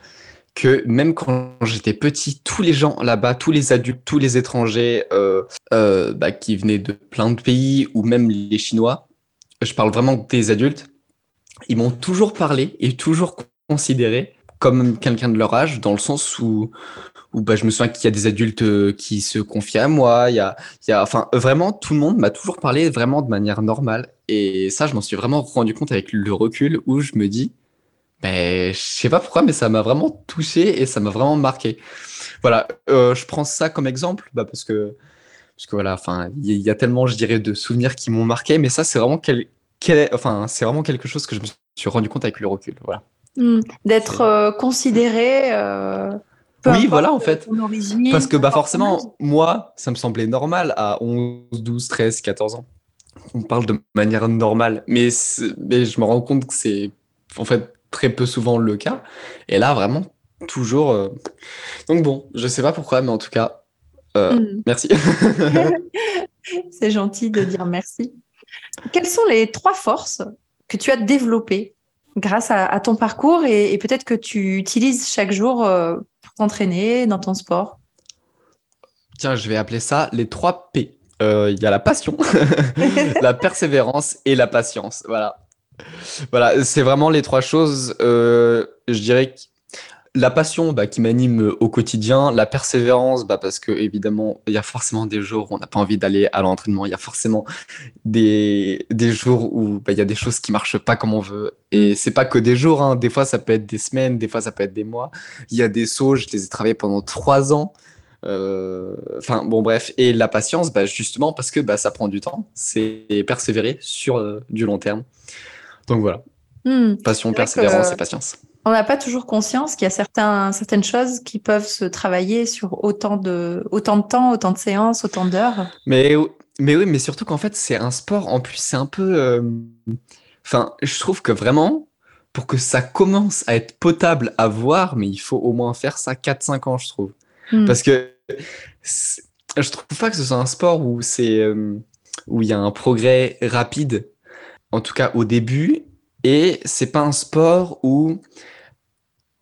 que même quand j'étais petit, tous les gens là-bas, tous les adultes, tous les étrangers euh, euh, bah, qui venaient de plein de pays, ou même les Chinois, je parle vraiment des adultes, ils m'ont toujours parlé et toujours considéré comme quelqu'un de leur âge, dans le sens où, où bah, je me souviens qu'il y a des adultes euh, qui se confient à moi, il y a, il y a, enfin, vraiment, tout le monde m'a toujours parlé vraiment de manière normale. Et ça, je m'en suis vraiment rendu compte avec le recul où je me dis, ben, je sais pas pourquoi, mais ça m'a vraiment touché et ça m'a vraiment marqué. Voilà, euh, je prends ça comme exemple, bah, parce que, parce que voilà, enfin, il y, a tellement, je dirais, de souvenirs qui m'ont marqué, mais ça, c'est vraiment quel, quel- enfin, c'est vraiment quelque chose que je me suis rendu compte avec le recul. Voilà. Hmm. D'être euh, considéré. euh, peu Oui, voilà, en fait. origine, Parce que bah forcément, moi, ça me semblait normal à 11, 12, 13, 14 ans. On parle de manière normale, mais, je me rends compte que c'est en fait très peu souvent le cas. Et là, vraiment, toujours. euh, Donc bon, je sais pas pourquoi, mais en tout cas, euh, Hmm. merci. C'est gentil de dire merci. Quelles sont les trois forces que tu as développées grâce à, à ton parcours et, et peut-être que tu utilises chaque jour euh, pour t'entraîner dans ton sport Tiens, je vais appeler ça les trois P. Euh, Il y a la passion, la persévérance et la patience. Voilà. Voilà, c'est vraiment les trois choses. euh, je dirais la passion bah, qui m'anime au quotidien, la persévérance, bah, parce que évidemment, il y a forcément des jours où on n'a pas envie d'aller à l'entraînement, il y a forcément des, des jours où bah, il y a des choses qui marchent pas comme on veut. Et c'est pas que des jours, hein. des fois ça peut être des semaines, des fois ça peut être des mois. Il y a des sauts, je les ai travaillés pendant trois ans. Euh, Enfin bon bref, et la patience, bah, justement parce que bah, ça prend du temps, c'est persévérer sur euh, du long terme. Donc voilà, Hmm. passion, persévérance que- et patience. On n'a pas toujours conscience qu'il y a certains, certaines choses qui peuvent se travailler sur autant de, autant de temps, autant de séances, autant d'heures. Mais, mais oui, mais surtout qu'en fait, c'est un sport, en plus, c'est un peu... euh, Enfin, je trouve que vraiment, pour que ça commence à être potable à voir, mais il faut au moins faire ça 4-5 ans, je trouve. Hmm. Parce que je trouve pas que ce soit un sport où c'est euh, où il y a un progrès rapide, en tout cas au début, et c'est pas un sport où,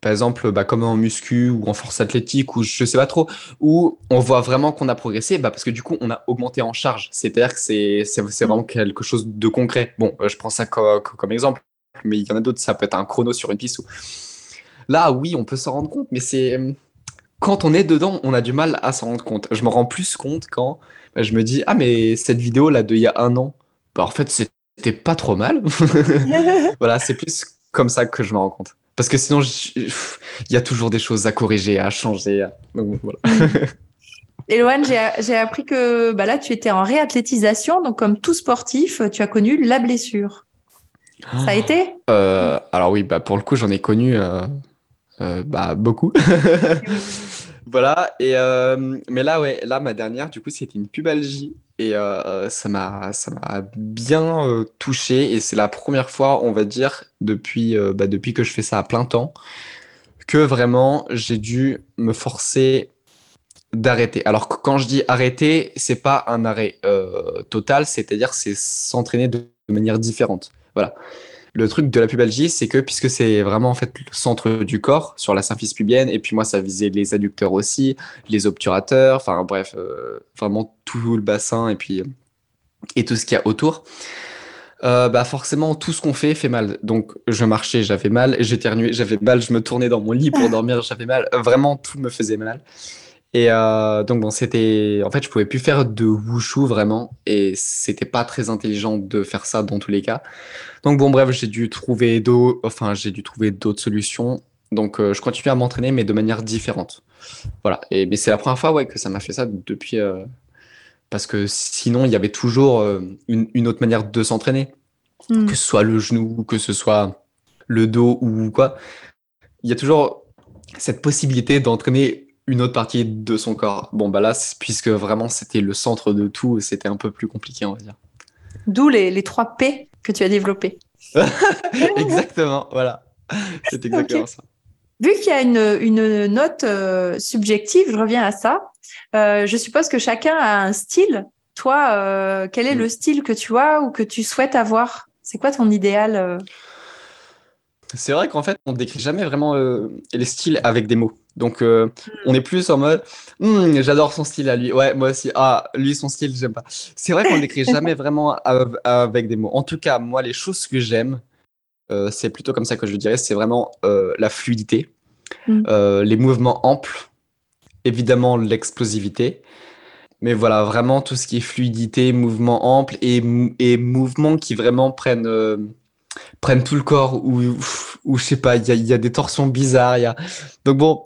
par exemple, bah, comme en muscu ou en force athlétique ou je sais pas trop, où on voit vraiment qu'on a progressé, bah, parce que du coup on a augmenté en charge. C'est-à-dire que c'est vraiment quelque chose de concret. Bon, euh, je prends ça co- co- comme exemple, mais il y en a d'autres, ça peut être un chrono sur une piste. Là, oui, on peut s'en rendre compte, mais c'est quand on est dedans, on a du mal à s'en rendre compte. Je me rends plus compte quand bah, je me dis ah mais cette vidéo là de il y a un an, bah, en fait c'était pas trop mal. voilà, c'est plus comme ça que je me rends compte. Parce que sinon, il y a toujours des choses à corriger, à changer. à- donc, voilà. Eloane, j'ai appris que bah là, tu étais en réathlétisation, donc comme tout sportif, tu as connu la blessure. Ça a été? Euh, alors oui, bah pour le coup, j'en ai connu euh, euh, bah, beaucoup. voilà. Et mais là, ouais, là, ma dernière, du coup, c'était une pubalgie et euh, ça m'a, bien euh, touché. Et c'est la première fois, on va dire, depuis, euh, bah, depuis que je fais ça à plein temps, que vraiment j'ai dû me forcer d'arrêter. Alors que quand je dis arrêter, c'est pas un arrêt total, c'est-à-dire c'est s'entraîner de manière différente. Voilà. Le truc de la pubalgie, c'est que puisque c'est vraiment en fait le centre du corps sur la symphyse pubienne, et puis moi ça visait les adducteurs aussi, les obturateurs, enfin bref, euh, vraiment tout le bassin, et puis et tout ce qu'il y a autour, euh, bah forcément tout ce qu'on fait fait mal. Donc je marchais, j'avais mal, j'éternuais, j'avais mal, je me tournais dans mon lit pour dormir, j'avais mal. Vraiment tout me faisait mal. Et euh, donc bon, c'était, en fait, je pouvais plus faire de wushu vraiment, et c'était pas très intelligent de faire ça dans tous les cas. Donc bon, bref, j'ai dû trouver d'autres, enfin, j'ai dû trouver d'autres solutions. Donc euh, je continue à m'entraîner, mais de manière différente. Voilà. Et mais c'est la première fois, ouais, que ça m'a fait ça depuis, euh, parce que sinon il y avait toujours une, une autre manière de s'entraîner, Mm. que ce soit le genou, que ce soit le dos ou quoi. Il y a toujours cette possibilité d'entraîner une autre partie de son corps. Bon, bah là, puisque vraiment c'était le centre de tout, c'était un peu plus compliqué, on va dire. D'où les, les trois P que tu as développés. Exactement, voilà. C'est exactement ça. Vu qu'il y a une, une note euh, subjective, je reviens à ça. Euh, je suppose que chacun a un style. Toi, euh, quel est Mm. le style que tu as ou que tu souhaites avoir? C'est quoi ton idéal C'est vrai qu'en fait, on décrit jamais vraiment les styles avec des mots. Donc, euh, on est plus en mode, Hmm, j'adore son style à lui. Ouais, moi aussi. Ah, lui, son style, j'aime pas. C'est vrai qu'on ne décrit jamais vraiment av- avec des mots. En tout cas, moi, les choses que j'aime, euh, c'est plutôt comme ça que je dirais, c'est vraiment euh, la fluidité, Mm. euh, les mouvements amples, évidemment l'explosivité. Mais voilà, vraiment tout ce qui est fluidité, mouvement ample et, et mouvements qui vraiment prennent, prennent tout le corps ou, ou je sais pas, il y a, y a des torsions bizarres. il Y a... Donc bon,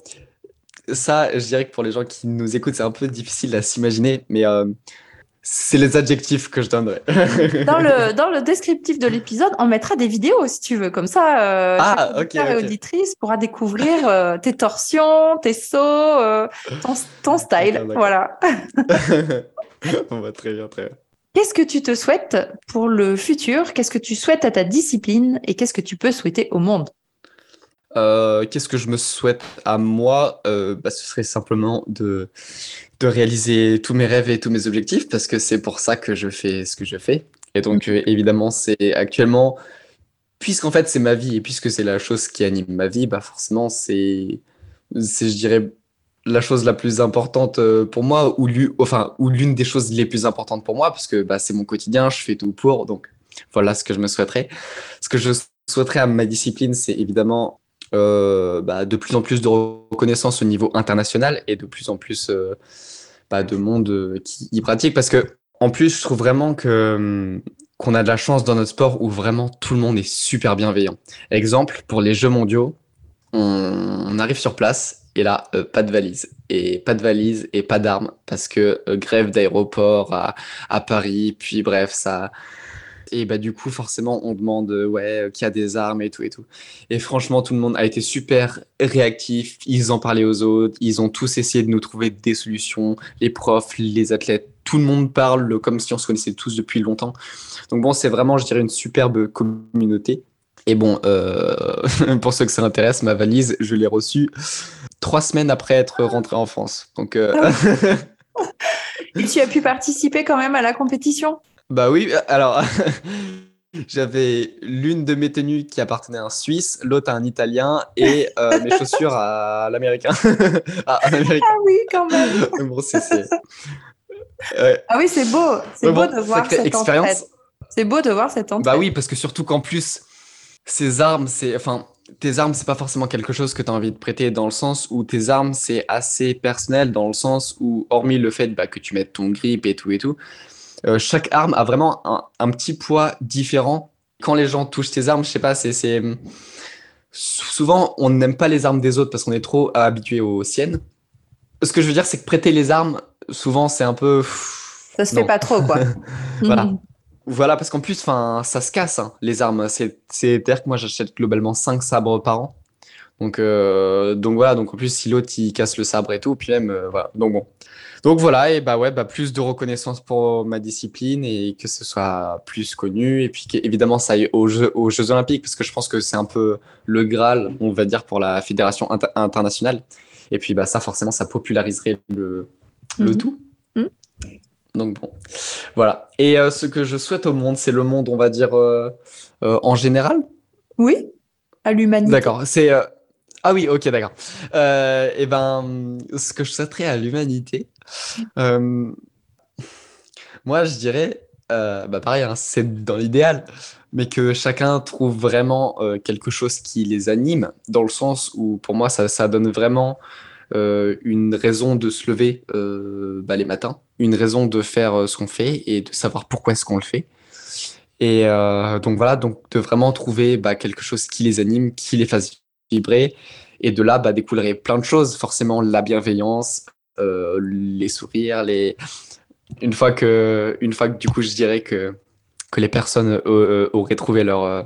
ça, je dirais que pour les gens qui nous écoutent, c'est un peu difficile à s'imaginer, mais euh, c'est les adjectifs que je donnerais. Dans le, dans le descriptif de l'épisode, on mettra des vidéos si tu veux. Comme ça, euh, Ah, chaque auditrice pourra découvrir euh, tes torsions, tes sauts, euh, ton, ton style. Voilà. On va très bien, très bien. Qu'est-ce que tu te souhaites pour le futur? Qu'est-ce que tu souhaites à ta discipline? Et qu'est-ce que tu peux souhaiter au monde? Euh, Qu'est-ce que je me souhaite à moi? Euh, bah, Ce serait simplement de, de réaliser tous mes rêves et tous mes objectifs parce que c'est pour ça que je fais ce que je fais. Et donc, euh, évidemment, c'est actuellement, puisqu'en fait, c'est ma vie et puisque c'est la chose qui anime ma vie, bah forcément, c'est, c'est, je dirais, la chose la plus importante euh, pour moi ou, l'une des choses les plus importantes pour moi parce que bah, c'est mon quotidien, je fais tout pour. Donc, voilà ce que je me souhaiterais. Ce que je souhaiterais à ma discipline, c'est évidemment euh, bah, de plus en plus de reconnaissance au niveau international et de plus en plus euh, bah, de monde qui y pratique. Parce que, en plus, je trouve vraiment que hum, qu'on a de la chance dans notre sport où vraiment tout le monde est super bienveillant. Exemple, pour les Jeux mondiaux, on, on arrive sur place et là, euh, pas de valise. Et pas de valise et pas d'armes parce que euh, grève d'aéroport à, Paris, puis bref, ça. Et bah du coup, forcément, on demande euh, ouais, qui a des armes et tout et tout. Et franchement, tout le monde a été super réactif. Ils en parlaient aux autres. Ils ont tous essayé de nous trouver des solutions. Les profs, les athlètes, tout le monde parle comme si on se connaissait tous depuis longtemps. Donc bon, c'est vraiment, je dirais, une superbe communauté. Et bon, euh, pour ceux que ça intéresse, ma valise, je l'ai reçue trois semaines après être rentré en France. Donc, euh, Et tu as pu participer quand même à la compétition? Bah oui, alors j'avais l'une de mes tenues qui appartenait à un Suisse, l'autre à un Italien et euh, mes chaussures à l'Américain. à un Américain. Ah oui, quand même. Bon. Ouais. Ah oui, c'est beau. C'est beau bon, de voir cette expérience. C'est beau de voir cette entraide. Bah oui, parce que surtout qu'en plus, ces armes, c'est. Enfin, tes armes, c'est pas forcément quelque chose que tu as envie de prêter dans le sens où tes armes, c'est assez personnel dans le sens où, hormis le fait bah, que tu mettes ton grip et tout et tout, euh, chaque arme a vraiment un, un petit poids différent. Quand les gens touchent tes armes, je sais pas, c'est. c'est- Souvent, on n'aime pas les armes des autres parce qu'on est trop habitué aux siennes. Ce que je veux dire, c'est que prêter les armes, souvent, c'est un peu. Ça se Non. fait pas trop, quoi. Voilà. Voilà, parce qu'en plus, enfin, ça se casse, hein, les armes. C'est, c'est-à-dire que moi, j'achète globalement 5 sabres par an. Donc, euh, donc voilà, donc en plus, si l'autre, il casse le sabre et tout, puis même, euh, voilà. Donc bon. Donc voilà, et bah ouais, bah plus de reconnaissance pour ma discipline et que ce soit plus connu. Et puis qu'évidemment, ça aille aux Jeux, aux Jeux Olympiques, parce que je pense que c'est un peu le Graal, on va dire, pour la fédération inter- internationale. Et puis bah ça, forcément, ça populariserait le, le Mhm. tout. Mhm. Donc bon, voilà. Et euh, ce que je souhaite au monde, c'est le monde, on va dire, euh, euh, en général? Oui, à l'humanité. D'accord. C'est ah oui, ok, d'accord. Et ben, ce que je souhaiterais à l'humanité, moi, je dirais bah pareil, hein, c'est dans l'idéal, mais que chacun trouve vraiment quelque chose qui les anime, dans le sens où pour moi ça, ça donne vraiment euh, une raison de se lever bah, les matins, une raison de faire ce qu'on fait et de savoir pourquoi est-ce qu'on le fait. Et donc voilà, donc de vraiment trouver bah, quelque chose qui les anime, qui les fasse vibrer, et de là bah, découlerait plein de choses, forcément la bienveillance, les sourires, les une fois que, une fois que du coup, je dirais que, que les personnes euh, euh, auraient trouvé leur, euh,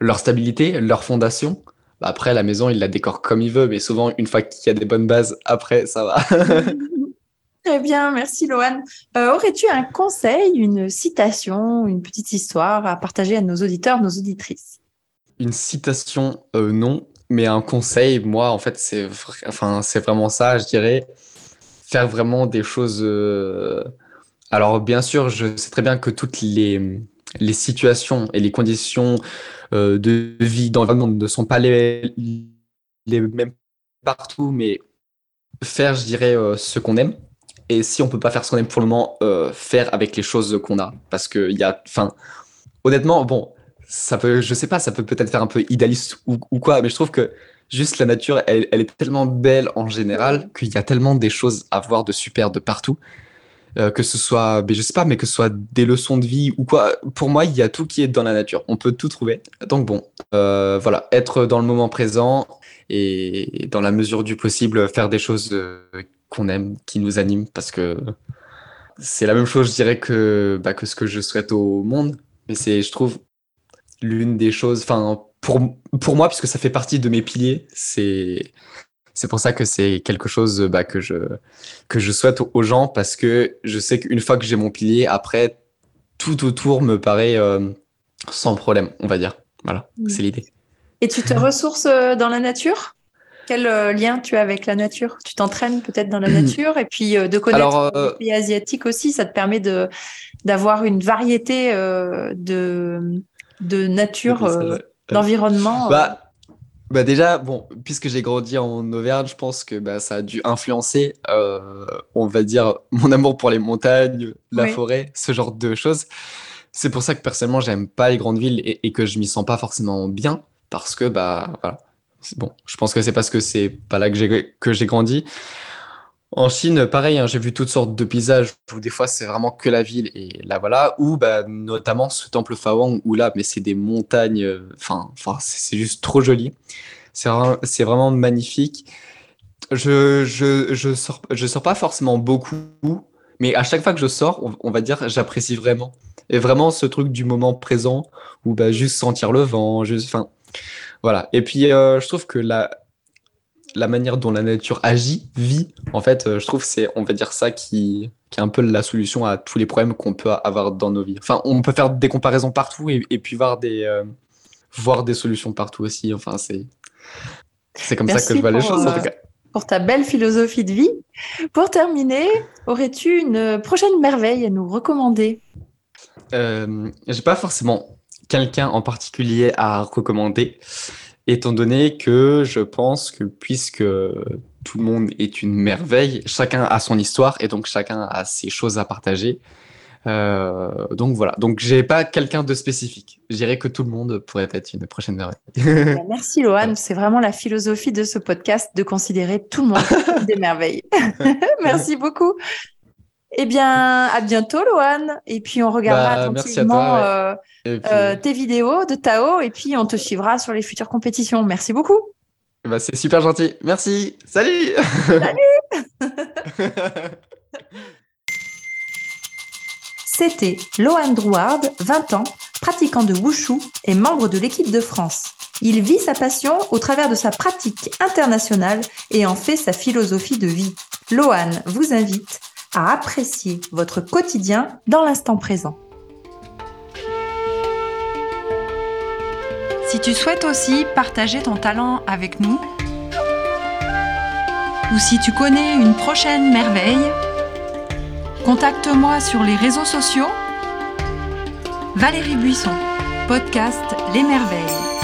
leur stabilité, leur fondation, bah après, la maison, il la décore comme il veut, mais souvent, une fois qu'il y a des bonnes bases, après, ça va. Très bien, merci Loane. Aurais-tu un conseil, une citation, une petite histoire à partager à nos auditeurs, nos auditrices? Une citation, non, mais un conseil, moi, en fait, c'est enfin, c'est vraiment ça, je dirais. Faire vraiment des choses alors, bien sûr, je sais très bien que toutes les, les situations et les conditions euh, de vie dans le monde ne sont pas les, les mêmes partout, mais faire, je dirais, euh, ce qu'on aime. Et si on peut pas faire ce qu'on aime pour le moment, euh, faire avec les choses qu'on a. Parce que il y a, enfin, honnêtement, bon, ça peut, je sais pas, ça peut peut-être faire un peu idéaliste ou, ou, quoi, mais je trouve que juste la nature, elle, elle est tellement belle en général qu'il y a tellement des choses à voir de super de partout euh, que ce soit, mais ben, je sais pas, mais que ce soit des leçons de vie ou quoi. Pour moi, il y a tout qui est dans la nature. On peut tout trouver. Donc bon, euh, voilà, être dans le moment présent et dans la mesure du possible faire des choses euh, qu'on aime, qui nous animent, parce que c'est la même chose, je dirais, que, bah, que ce que je souhaite au monde. Mais c'est, je trouve, l'une des choses, enfin, pour, pour moi, puisque ça fait partie de mes piliers, c'est c'est pour ça que c'est quelque chose bah, que, je, que je souhaite aux gens parce que je sais qu'une fois que j'ai mon pilier, après, tout autour me paraît euh, sans problème, on va dire. Voilà, c'est l'idée. Et tu te ressources euh, dans la nature? Quel euh, lien tu as avec la nature? Tu t'entraînes peut-être dans la nature et puis de connaître les pays asiatiques aussi, ça te permet de d'avoir une variété de, de nature, d'environnement. Bah, bah déjà, bon, puisque j'ai grandi en Auvergne, je pense que bah, ça a dû influencer, euh, on va dire, mon amour pour les montagnes, la forêt, ce genre de choses. C'est pour ça que personnellement, j'aime pas les grandes villes et, que je m'y sens pas forcément bien, parce que bah voilà. Bon, je pense que c'est parce que c'est pas là que j'ai que j'ai grandi. En Chine, pareil, hein, j'ai vu toutes sortes de paysages où des fois c'est vraiment que la ville et là voilà, ou bah, notamment ce temple Fawang où là, mais c'est des montagnes, euh, enfin, enfin c'est juste trop joli. C'est c'est vraiment magnifique. Je, je, je, sors, je sors pas forcément beaucoup, mais à chaque fois que je sors, on, va dire, j'apprécie vraiment. Et vraiment ce truc du moment présent où bah, juste sentir le vent, juste, enfin, voilà. Et puis euh, je trouve que la, la manière dont la nature agit, vit, en fait, euh, je trouve c'est, on va dire ça qui, qui est un peu la solution à tous les problèmes qu'on peut avoir dans nos vies. Enfin, on peut faire des comparaisons partout et, puis voir des, euh, voir des solutions partout aussi. Enfin, c'est, c'est comme ça que je vois les choses, en tout euh, cas. Pour ta belle philosophie de vie. Pour terminer, aurais-tu une prochaine merveille à nous recommander? Euh, J'ai pas forcément quelqu'un en particulier à recommander étant donné que je pense que puisque tout le monde est une merveille, chacun a son histoire et donc chacun a ses choses à partager. Euh, donc voilà, donc j'ai pas quelqu'un de spécifique. Je dirais que tout le monde pourrait être une prochaine merveille. Bah, merci Lohan, c'est vraiment la philosophie de ce podcast de considérer tout le monde des merveilles. Merci beaucoup. Eh bien, à bientôt, Lohan. Et puis, on regardera bah, attentivement euh, euh, tes vidéos de Tao. Et puis, on te suivra sur les futures compétitions. Merci beaucoup. Bah, c'est super gentil. Merci. Salut. Salut. C'était Lohan Drouard, 20 ans, pratiquant de Wushu et membre de l'équipe de France. Il vit sa passion au travers de sa pratique internationale et en fait sa philosophie de vie. Lohan vous invite à apprécier votre quotidien dans l'instant présent. Si tu souhaites aussi partager ton talent avec nous, ou si tu connais une prochaine merveille, contacte-moi sur les réseaux sociaux. Valérie Buisson, podcast Les Merveilles.